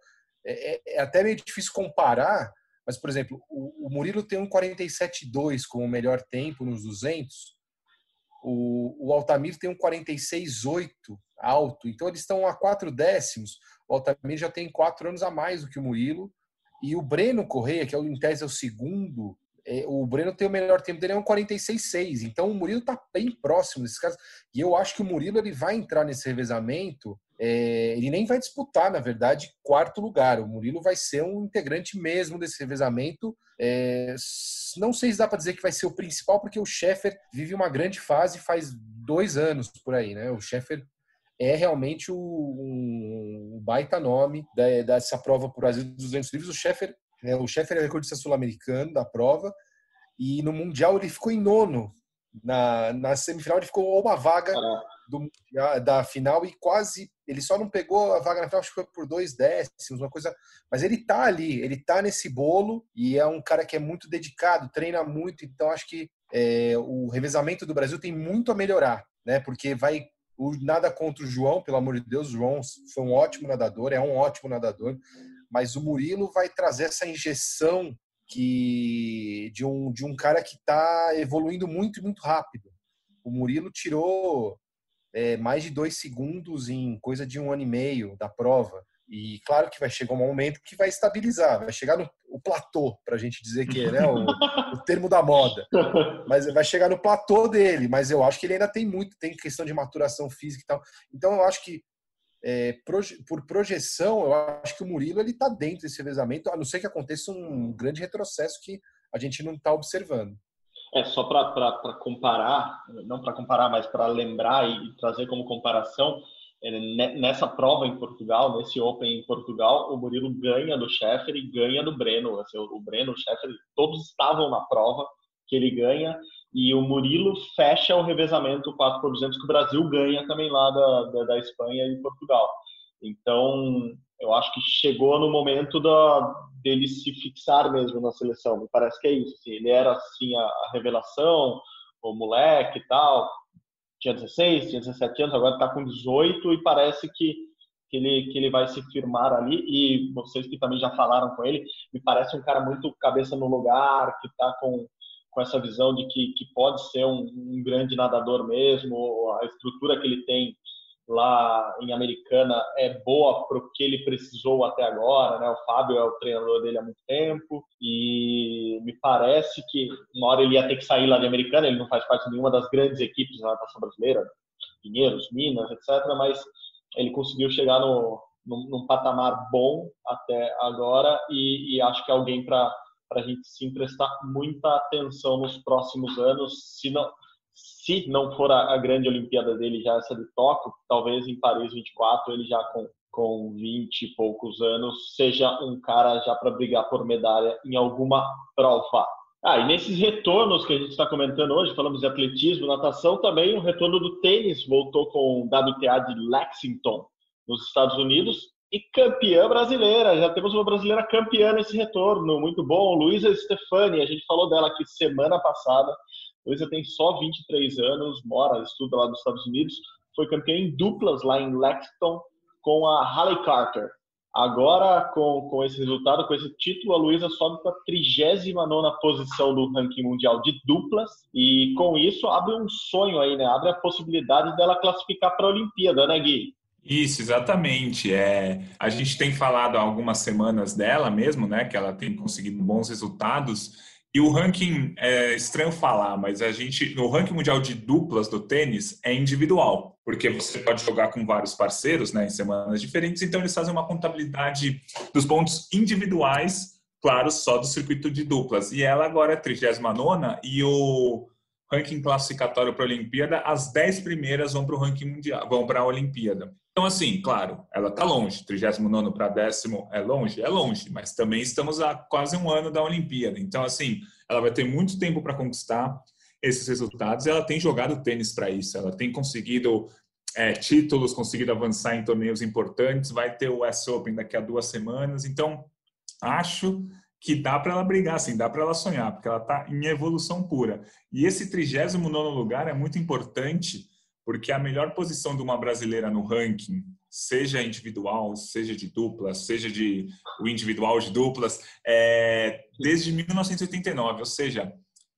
é, é, é até meio difícil comparar, mas por exemplo, o, o Murilo tem um 47,2 como o melhor tempo nos 200, o, o Altamir tem um 46,8 alto, então eles estão a quatro décimos. O Altamir já tem quatro anos a mais do que o Murilo. E o Breno Correia, que é, em tese é o segundo o Breno tem o melhor tempo dele é um 46,6. Então o Murilo está bem próximo desses caras. E eu acho que o Murilo ele vai entrar nesse revezamento. É, ele nem vai disputar, na verdade, quarto lugar. O Murilo vai ser um integrante mesmo desse revezamento. É, não sei se dá para dizer que vai ser o principal, porque o Sheffer vive uma grande fase faz dois anos por aí, né? O Sheffer é realmente o, um, um baita nome dessa prova por Brasil dos 200 livros. O Sheffer né? O chefe era recordista sul-americano da prova e no Mundial ele ficou em nono. Na, na semifinal ele ficou uma vaga do, da final e quase ele só não pegou a vaga na final, acho que foi por dois décimos, uma coisa. Mas ele tá ali, ele tá nesse bolo e é um cara que é muito dedicado, treina muito. Então acho que é, o revezamento do Brasil tem muito a melhorar, né? Porque vai o, nada contra o João, pelo amor de Deus, o João foi um ótimo nadador, é um ótimo nadador, mas o Murilo vai trazer essa injeção que de um, de um cara que está evoluindo muito, muito rápido. O Murilo tirou é, mais de dois segundos em coisa de um ano e meio da prova. E claro que vai chegar um momento que vai estabilizar, vai chegar no o platô, para a gente dizer que é né, o, o, termo da moda. Mas vai chegar no platô dele, mas eu acho que ele ainda tem muito, tem questão de maturação física e tal. Então eu acho que é, proje, por projeção, eu acho que o Murilo ele está dentro desse revezamento, a não ser que aconteça um grande retrocesso que a gente não está observando. É, só para comparar, não para comparar, mas para lembrar e trazer como comparação, é, nessa prova em Portugal, nesse Open em Portugal, o Murilo ganha do Scheffer e ganha do Breno. Assim, o Breno, o Scheffer, todos estavam na prova que ele ganha e o Murilo fecha o revezamento 4 por 200 que o Brasil ganha também lá da, da, da Espanha e Portugal. Então, eu acho que chegou no momento da, dele se fixar mesmo na seleção. Me parece que é isso. Assim, ele era assim a, a revelação, o moleque e tal. Tinha 16, tinha 17 anos, agora está com 18 e parece que, que, ele, que ele vai se firmar ali. E vocês que também já falaram com ele, me parece um cara muito cabeça no lugar, que está com, com essa visão de que, que pode ser um, um grande nadador mesmo. A estrutura que ele tem lá em Americana é boa para o que ele precisou até agora, né? O Fábio é o treinador dele há muito tempo e me parece que uma hora ele ia ter que sair lá de Americana, ele não faz parte de nenhuma das grandes equipes da natação brasileira, Pinheiros, Minas, etc. Mas ele conseguiu chegar no, num, num patamar bom até agora e, e acho que é alguém para para a gente sim prestar muita atenção nos próximos anos, se não, se não for a, a, grande Olimpíada dele já essa de Tóquio, talvez em Paris 24 ele já com com 20 e poucos anos seja um cara já para brigar por medalha em alguma prova. Ah, e nesses retornos que a gente está comentando hoje, falamos de atletismo, natação, também o retorno do tênis voltou com o WTA de Lexington, nos Estados Unidos, e campeã brasileira. Já temos uma brasileira campeã nesse retorno, muito bom. Luísa Stefani, a gente falou dela aqui semana passada. Luísa tem só 23 anos, mora, estuda lá nos Estados Unidos, foi campeã em duplas lá em Lexington com a Halle Carter. Agora, com, com esse resultado, com esse título, a Luísa sobe para a 39 posição do ranking mundial de duplas. E com isso, abre um sonho aí, né? Abre a possibilidade dela classificar para a Olimpíada, né, Gui? Isso, exatamente. É, a gente tem falado há algumas semanas dela mesmo, né? Que ela tem conseguido bons resultados. E o ranking, é estranho falar, mas a gente, no ranking mundial de duplas do tênis é individual, porque você pode jogar com vários parceiros, né, em semanas diferentes, então eles fazem uma contabilidade dos pontos individuais, claro, só do circuito de duplas. E ela agora é 39 e o ranking classificatório para a Olimpíada, as 10 primeiras vão para o ranking mundial, vão para a Olimpíada. Então, assim, claro, ela está longe. 39 para décimo é longe? É longe, mas também estamos a quase um ano da Olimpíada. Então, assim, ela vai ter muito tempo para conquistar esses resultados. Ela tem jogado tênis para isso. Ela tem conseguido é, títulos, conseguido avançar em torneios importantes. Vai ter o US Open daqui a duas semanas. Então, acho que dá para ela brigar, assim, dá para ela sonhar, porque ela está em evolução pura. E esse 39 lugar é muito importante porque a melhor posição de uma brasileira no ranking, seja individual, seja de duplas, seja de o individual de duplas, é desde 1989, ou seja,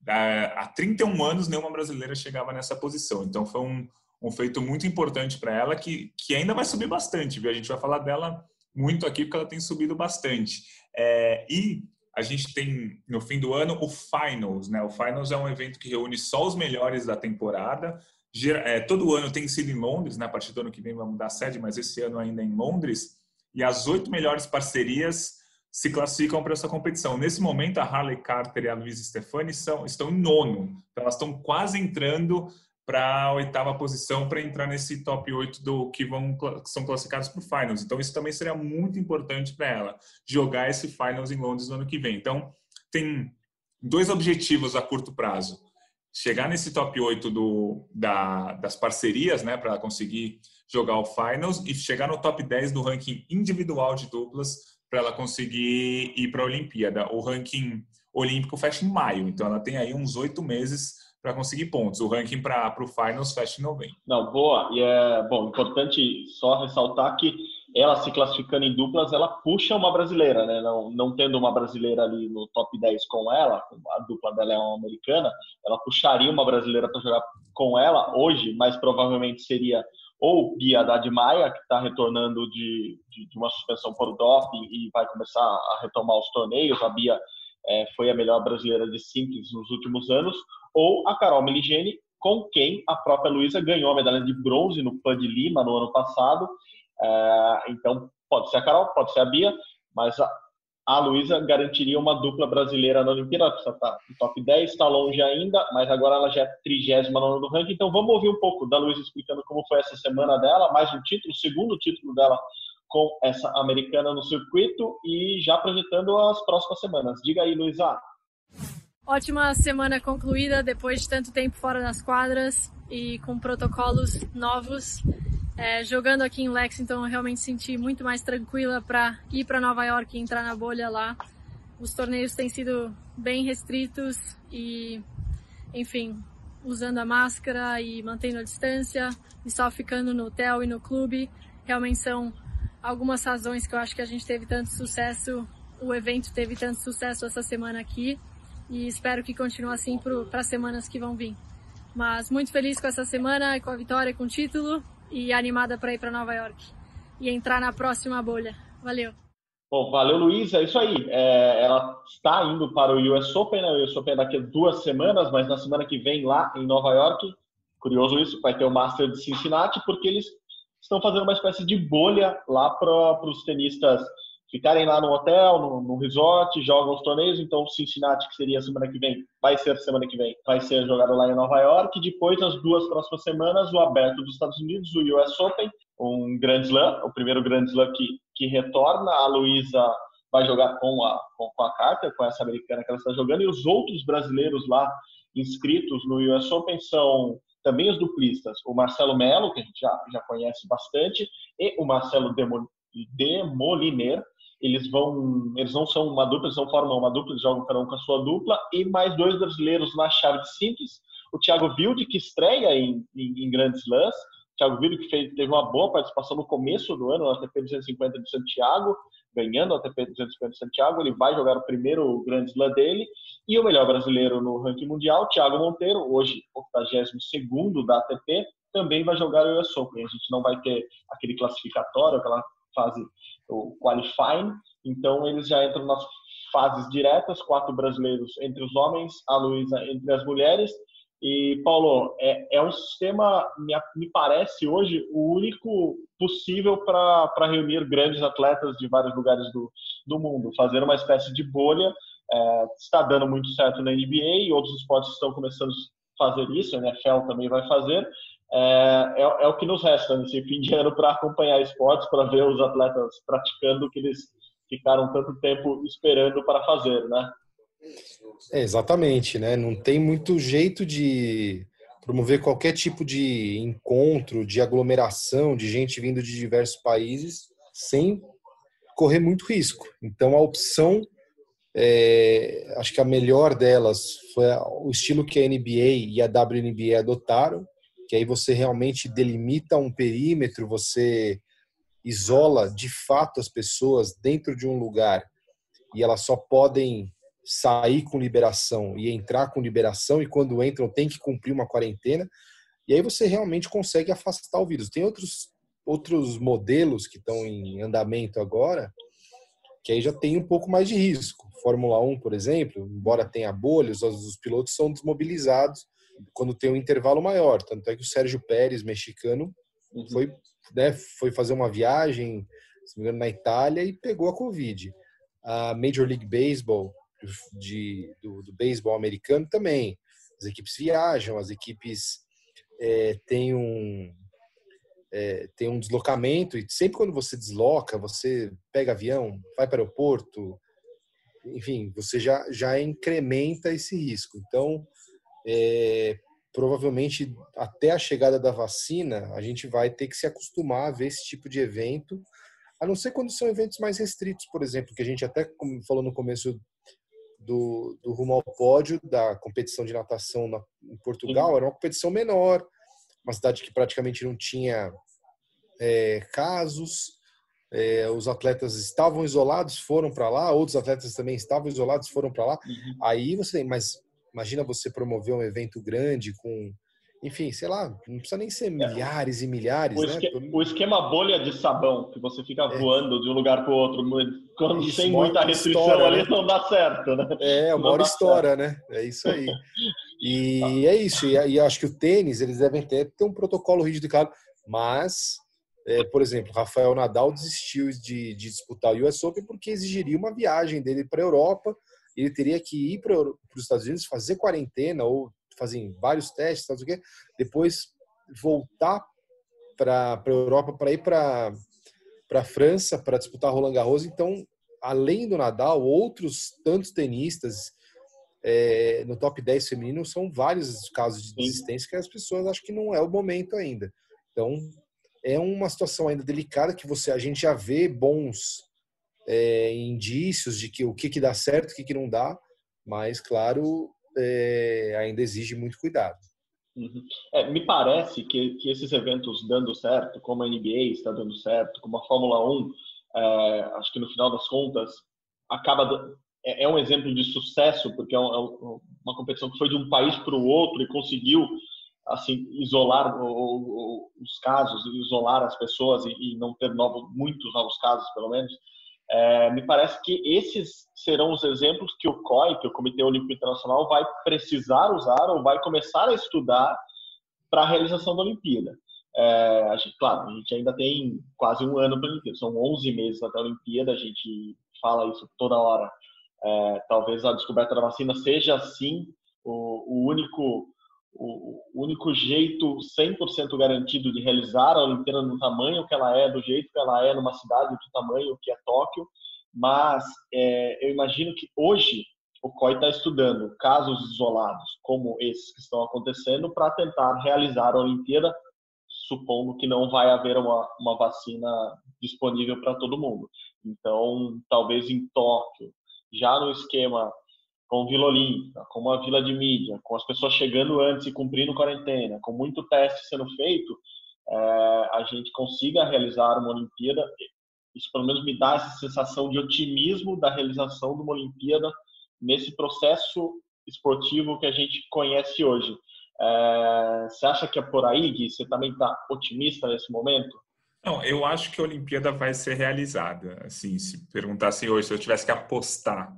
há 31 anos nenhuma brasileira chegava nessa posição. Então foi um, um feito muito importante para ela que, que ainda vai subir bastante, viu? A gente vai falar dela muito aqui porque ela tem subido bastante. É, e a gente tem no fim do ano o Finals, né? O Finals é um evento que reúne só os melhores da temporada é, todo ano tem sido em Londres, né? a partir do ano que vem vai mudar a sede, mas esse ano ainda é em Londres, e as oito melhores parcerias se classificam para essa competição. Nesse momento, a Harley Carter e a Luiz Stefani são, estão em nono, então elas estão quase entrando para a oitava posição para entrar nesse top 8 do que vão que são classificados para o finals. Então isso também seria muito importante para ela jogar esse finals em Londres no ano que vem. Então tem dois objetivos a curto prazo chegar nesse top 8 do, da, das parcerias, né, para conseguir jogar o Finals e chegar no top 10 do ranking individual de duplas para ela conseguir ir para a Olimpíada. O ranking olímpico fecha em maio, então ela tem aí uns oito meses para conseguir pontos. O ranking para o Finals fecha em novembro. Não, boa. E é bom, importante só ressaltar que ela se classificando em duplas, ela puxa uma brasileira, né? Não, não tendo uma brasileira ali no top 10 com ela, a dupla dela é uma americana, ela puxaria uma brasileira para jogar com ela hoje, mas provavelmente seria ou Haddad Maia, que está retornando de, de, de, uma suspensão por doping e vai começar a retomar os torneios. A Bia é, foi a melhor brasileira de simples nos últimos anos, ou a Carol Meligeni, com quem a própria Luísa ganhou a medalha de bronze no PAN de Lima no ano passado. É, então, pode ser a Carol, pode ser a Bia, mas a, a Luísa garantiria uma dupla brasileira na Olimpíada. Está no top 10, está longe ainda, mas agora ela já é 39 do ranking. Então vamos ouvir um pouco da Luísa explicando como foi essa semana dela, mais um título, o segundo título dela com essa americana no circuito e já projetando as próximas semanas. Diga aí, Luísa. Ótima semana concluída depois de tanto tempo fora das quadras e com protocolos novos. É, jogando aqui em Lexington, eu realmente senti muito mais tranquila para ir para Nova York e entrar na bolha lá. Os torneios têm sido bem restritos e, enfim, usando a máscara e mantendo a distância e só ficando no hotel e no clube. Realmente são algumas razões que eu acho que a gente teve tanto sucesso, o evento teve tanto sucesso essa semana aqui e espero que continue assim para as semanas que vão vir. Mas muito feliz com essa semana, com a vitória, com o título e animada para ir para Nova York e entrar na próxima bolha. Valeu! Bom, valeu, Luiz. É isso aí. É, ela está indo para o US Open, né? O US Open é daqui a duas semanas, mas na semana que vem, lá em Nova York, curioso isso, vai ter o Master de Cincinnati, porque eles estão fazendo uma espécie de bolha lá para os tenistas ficarem lá no hotel, no, no, resort, jogam os torneios. Então, o Cincinnati, que seria semana que vem, vai ser semana que vem, vai ser jogado lá em Nova York. E depois, nas duas próximas semanas, o Aberto dos Estados Unidos, o US Open, um Grand Slam, o primeiro Grand Slam que, que retorna. A Luísa vai jogar com a, com, com a Carter, com essa americana que ela está jogando. E os outros brasileiros lá inscritos no US Open são também os duplistas, o Marcelo Melo, que a gente já, já conhece bastante, e o Marcelo Demoliner, eles vão, eles não são uma dupla, eles não formam uma dupla, eles jogam cada um com a sua dupla, e mais dois brasileiros na chave de simples, o Thiago Wilde, que estreia em, em, em grandes lãs, Thiago Wilde que fez, teve uma boa participação no começo do ano, no ATP 250 de Santiago, ganhando o ATP 250 de Santiago, ele vai jogar o primeiro grande slam dele, e o melhor brasileiro no ranking mundial, Thiago Monteiro, hoje 82º da ATP, também vai jogar o US Open. A gente não vai ter aquele classificatório, aquela fase o qualifying. Então eles já entram nas fases diretas, quatro brasileiros entre os homens, a Luísa entre as mulheres. E, Paulo, é, é um sistema, me, me parece hoje, o único possível para reunir grandes atletas de vários lugares do, do mundo. Fazer uma espécie de bolha. É, está dando muito certo na NBA outros esportes estão começando a fazer isso, a NFL também vai fazer é, é, é, o que nos resta nesse fim de ano para acompanhar esportes, para ver os atletas praticando o que eles ficaram tanto tempo esperando para fazer, né? É, exatamente, né? Não tem muito jeito de promover qualquer tipo de encontro, de aglomeração de gente vindo de diversos países sem correr muito risco. Então a opção, é, acho que a melhor delas foi o estilo que a NBA e a WNBA adotaram, que aí você realmente delimita um perímetro, você isola de fato as pessoas dentro de um lugar e elas só podem sair com liberação e entrar com liberação e quando entram tem que cumprir uma quarentena e aí você realmente consegue afastar o vírus. Tem outros outros modelos que estão em andamento agora que aí já tem um pouco mais de risco. Fórmula 1, por exemplo, embora tenha bolhas, os pilotos são desmobilizados quando tem um intervalo maior. Tanto é que o Sérgio Pérez, mexicano, uhum. foi, né, foi fazer uma viagem, se não me engano, na Itália e pegou a Covid. A Major League Baseball, de, do, do beisebol americano, também. As equipes viajam, as equipes é, têm um, é, tem um deslocamento e sempre quando você desloca, você pega avião, vai para o aeroporto, enfim, você já, já incrementa esse risco. Então, é, provavelmente até a chegada da vacina, a gente vai ter que se acostumar a ver esse tipo de evento, a não ser quando são eventos mais restritos, por exemplo, que a gente até falou no começo do, do rumo ao pódio da competição de natação na, em Portugal, era uma competição menor, uma cidade que praticamente não tinha é, casos, é, os atletas estavam isolados, foram para lá, outros atletas também estavam isolados, foram para lá. Uhum. Aí você tem, mas Imagina você promover um evento grande com enfim, sei lá, não precisa nem ser milhares e milhares, o né? Esquema, o esquema bolha de sabão, que você fica é. voando de um lugar para o outro, quando isso, sem muita restrição história, ali, né? não dá certo, né? É, uma hora história, né? É isso aí. <laughs> E é isso, e, e acho que o tênis, eles devem ter, ter um protocolo rígido de cada, mas, é, por exemplo, Rafael Nadal desistiu de, de disputar o US Open porque exigiria uma viagem dele para a Europa, ele teria que ir para os Estados Unidos, fazer quarentena ou fazem vários testes, tal, quê, depois voltar para a Europa para ir para a França para disputar Roland Garros. Então, além do Nadal, outros tantos tenistas é, no top 10 feminino são vários casos de desistência que as pessoas acham que não é o momento ainda. Então, é uma situação ainda delicada que você a gente já vê bons é, indícios de que o que, que dá certo, o que, que não dá, mas claro, é, ainda exige muito cuidado. Uhum. É, me parece que, que esses eventos dando certo, como a NBA está dando certo, como a Fórmula 1, é, acho que no final das contas acaba é, é um exemplo de sucesso porque é, é uma competição que foi de um país para o outro e conseguiu assim isolar os casos, isolar as pessoas e não ter novos, muitos novos casos pelo menos. É, me parece que esses serão os exemplos que o COI, que o Comitê Olímpico Internacional, vai precisar usar ou vai começar a estudar para a realização da Olimpíada. É, a gente, claro, a gente ainda tem quase um ano para a Olimpíada, são 11 meses até a Olimpíada, a gente fala isso toda hora. É, talvez a descoberta da vacina seja, sim, o, o único o único jeito 100% garantido de realizar a Olimpíada no tamanho que ela é, do jeito que ela é, numa cidade do tamanho que é Tóquio, mas é, eu imagino que hoje o COI está estudando casos isolados como esses que estão acontecendo para tentar realizar a Olimpíada, supondo que não vai haver uma, uma vacina disponível para todo mundo. Então, talvez em Tóquio, já no esquema com Vila Olímpica, com uma vila de mídia, com as pessoas chegando antes e cumprindo quarentena, com muito teste sendo feito, é, a gente consiga realizar uma Olimpíada. Isso pelo menos me dá essa sensação de otimismo da realização de uma Olimpíada nesse processo esportivo que a gente conhece hoje. É, você acha que é por aí, Gui? Você também está otimista nesse momento? Não, eu acho que a Olimpíada vai ser realizada. Assim, se perguntassem hoje, se eu tivesse que apostar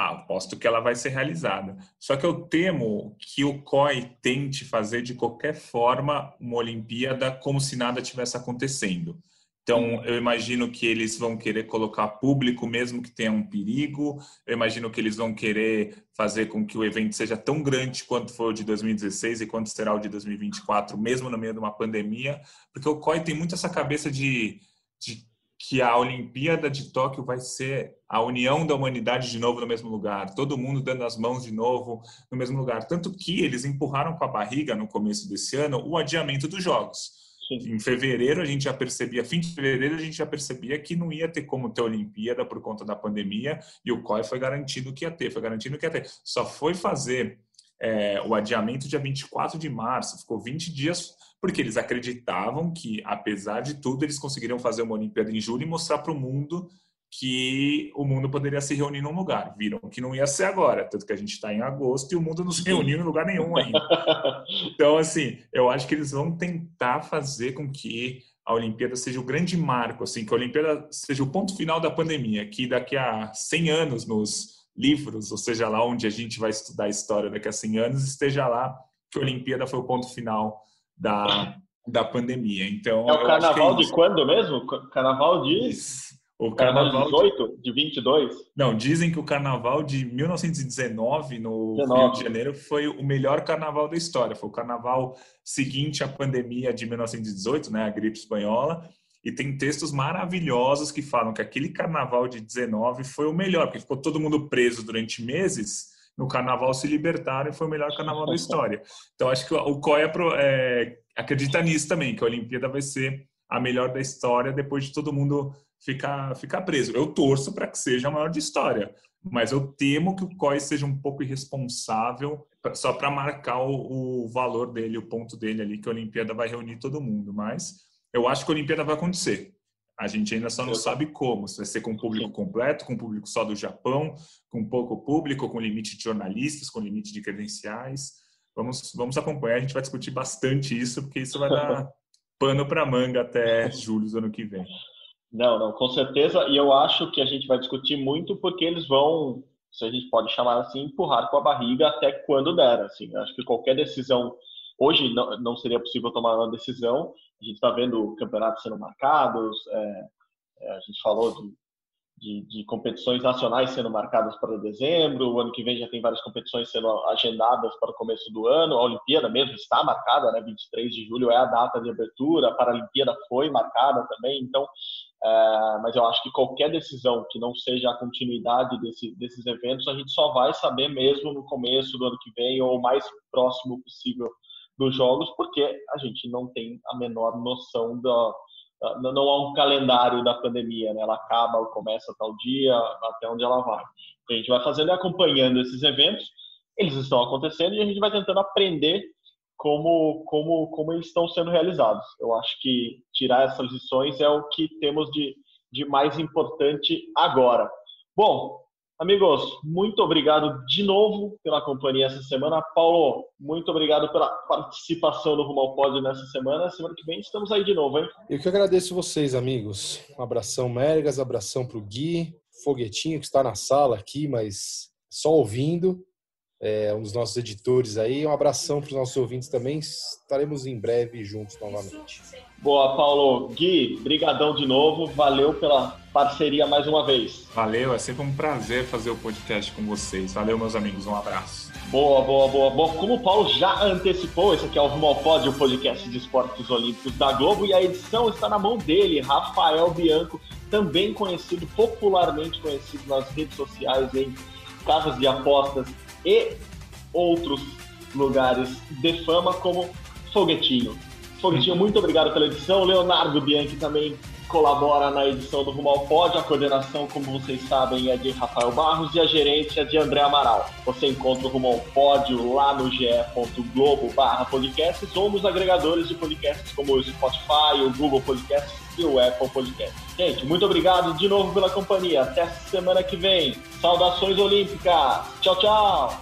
ah, aposto que ela vai ser realizada. Só que eu temo que o COI tente fazer de qualquer forma uma Olimpíada como se nada tivesse acontecendo. Então, eu imagino que eles vão querer colocar público, mesmo que tenha um perigo. Eu imagino que eles vão querer fazer com que o evento seja tão grande quanto foi o de 2016 e quanto será o de 2024, mesmo no meio de uma pandemia, porque o COI tem muito essa cabeça de, de que a Olimpíada de Tóquio vai ser a união da humanidade de novo no mesmo lugar, todo mundo dando as mãos de novo no mesmo lugar. Tanto que eles empurraram com a barriga no começo desse ano o adiamento dos Jogos. Sim. Em fevereiro a gente já percebia, fim de fevereiro a gente já percebia que não ia ter como ter Olimpíada por conta da pandemia e o COI foi garantindo que ia ter, foi garantindo que ia ter. Só foi fazer é, o adiamento dia 24 de março, ficou 20 dias porque eles acreditavam que, apesar de tudo, eles conseguiriam fazer uma Olimpíada em julho e mostrar para o mundo que o mundo poderia se reunir num lugar. Viram que não ia ser agora, tanto que a gente está em agosto e o mundo não se reuniu em lugar nenhum ainda. <laughs> Então, assim, eu acho que eles vão tentar fazer com que a Olimpíada seja o grande marco, assim, que a Olimpíada seja o ponto final da pandemia, que daqui a 100 anos nos livros, ou seja lá onde a gente vai estudar a história daqui a 100 anos, esteja lá que a Olimpíada foi o ponto final da, da pandemia. Então, é o carnaval é de quando mesmo? Carnaval de. O carnaval, carnaval de 18, de 22? Não, dizem que o carnaval de 1919 no 19. Rio de Janeiro foi o melhor carnaval da história. Foi o carnaval seguinte à pandemia de 1918, né, a gripe espanhola. E tem textos maravilhosos que falam que aquele carnaval de 19 foi o melhor, porque ficou todo mundo preso durante meses no carnaval se libertaram e foi o melhor carnaval da <laughs> história. Então acho que o COI é, acredita nisso também, que a Olimpíada vai ser a melhor da história depois de todo mundo ficar, ficar preso. Eu torço para que seja a maior da história, mas eu temo que o COI seja um pouco irresponsável só para marcar o, o valor dele, o ponto dele ali, que a Olimpíada vai reunir todo mundo. Mas eu acho que a Olimpíada vai acontecer. A gente ainda só não sabe como. Se vai ser com público completo, com público só do Japão, com pouco público, com limite de jornalistas, com limite de credenciais. vamos, vamos acompanhar. A gente vai discutir bastante isso, porque isso vai dar <laughs> pano para manga até julho do ano que vem. Não, não, com certeza. E eu acho que a gente vai discutir muito porque eles vão, se a gente pode chamar assim, empurrar com a barriga até quando der. Assim, acho que qualquer decisão hoje não, não seria possível tomar uma decisão. A gente está vendo campeonatos sendo marcados. É, é, a gente falou de de, de, competições nacionais sendo marcadas para dezembro. O ano que vem já tem várias competições sendo agendadas para o começo do ano. A Olimpíada mesmo está marcada, né? 23 de julho é a data de abertura. A Paralimpíada foi marcada também. Então, é, mas eu acho que qualquer decisão que não seja a continuidade desse, desses eventos, a gente só vai saber mesmo no começo do ano que vem ou o mais próximo possível dos jogos, porque a gente não tem a menor noção da não há um calendário da pandemia, né? Ela acaba ou começa tal dia, até onde ela vai. a gente vai fazendo e acompanhando esses eventos, eles estão acontecendo e a gente vai tentando aprender como, como, como eles estão sendo realizados. Eu acho que tirar essas lições é o que temos de, de mais importante agora. Bom, Amigos, muito obrigado de novo pela companhia essa semana. Paulo, muito obrigado pela participação no Rumo ao Pódio nessa semana. Semana que vem estamos aí de novo, hein? Eu que agradeço vocês, amigos. Um abração, Mergas, abração para o Gui, Foguetinho, que está na sala aqui, mas só ouvindo. É um dos nossos editores aí. Um abração para os nossos ouvintes também. Estaremos em breve juntos novamente. Boa, Paulo. Gui, brigadão de novo. Valeu pela parceria mais uma vez. Valeu, é sempre um prazer fazer o podcast com vocês. Valeu, meus amigos. Um abraço. Boa, boa, boa. Bom, como o Paulo já antecipou, esse aqui é o Rumo o podcast de esportes olímpicos da Globo, e a edição está na mão dele, Rafael Bianco, também conhecido, popularmente conhecido nas redes sociais, em casas de apostas e outros lugares de fama, como Foguetinho. Foguetinho, muito obrigado pela edição. Leonardo Bianchi também colabora na edição do Rumo ao Pódio. A coordenação, como vocês sabem, é de Rafael Barros e a gerência é de André Amaral. Você encontra o Rumo ao Pódio lá no ge.globo barra podcasts ou nos agregadores de podcasts como o Spotify, o Google Podcasts e o Apple Podcasts. Gente, muito obrigado de novo pela companhia. Até semana que vem. Saudações olímpicas. Tchau, tchau.